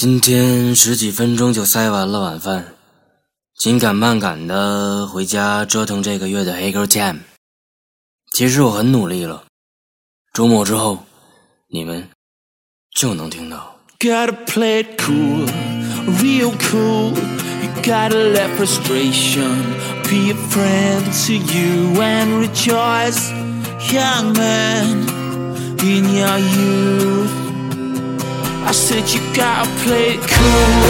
今天十几分钟就塞完了晚饭，紧赶慢赶的回家折腾这个月的黑 girl jam。其实我很努力了，周末之后你们就能听到。Gotta play it cool, real cool. You gotta let frustration be a friend to you and rejoice, young man, in your youth. Said you gotta play it cool,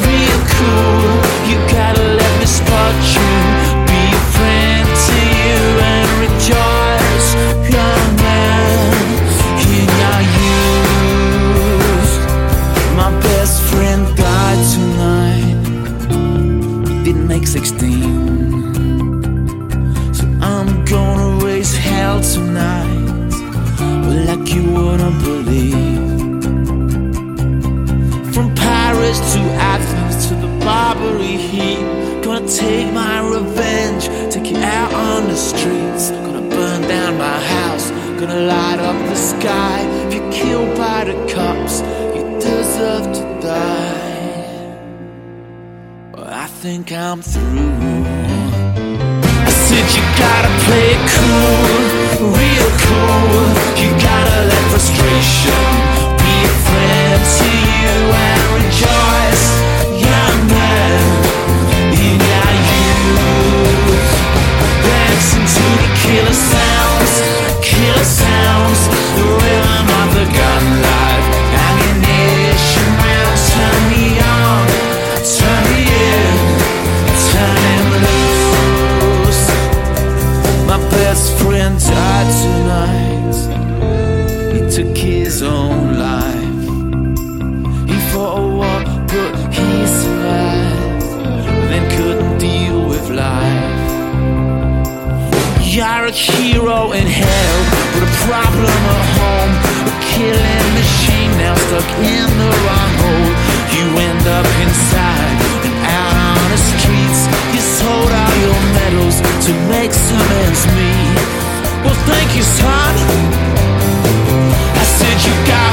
real cool. You gotta let misfortune be a friend to you and rejoice, young man, in your youth. My best friend died tonight. Didn't make 16. So I'm gonna raise hell tonight. Like you wouldn't believe. Barbary heat. Gonna take my revenge, take you out on the streets. Gonna burn down my house, gonna light up the sky. If you're killed by the cops, you deserve to die. But I think I'm through. I said you gotta play it cool, real cool. hand tied tonight. He took his own life. He fought a war, but he survived. Then couldn't deal with life. You're a hero in hell, but a problem at home. A killing machine now stuck in the wrong hole. You end up inside and out on the streets. You sold all your medals to make some ends meet think he's hot? I said you got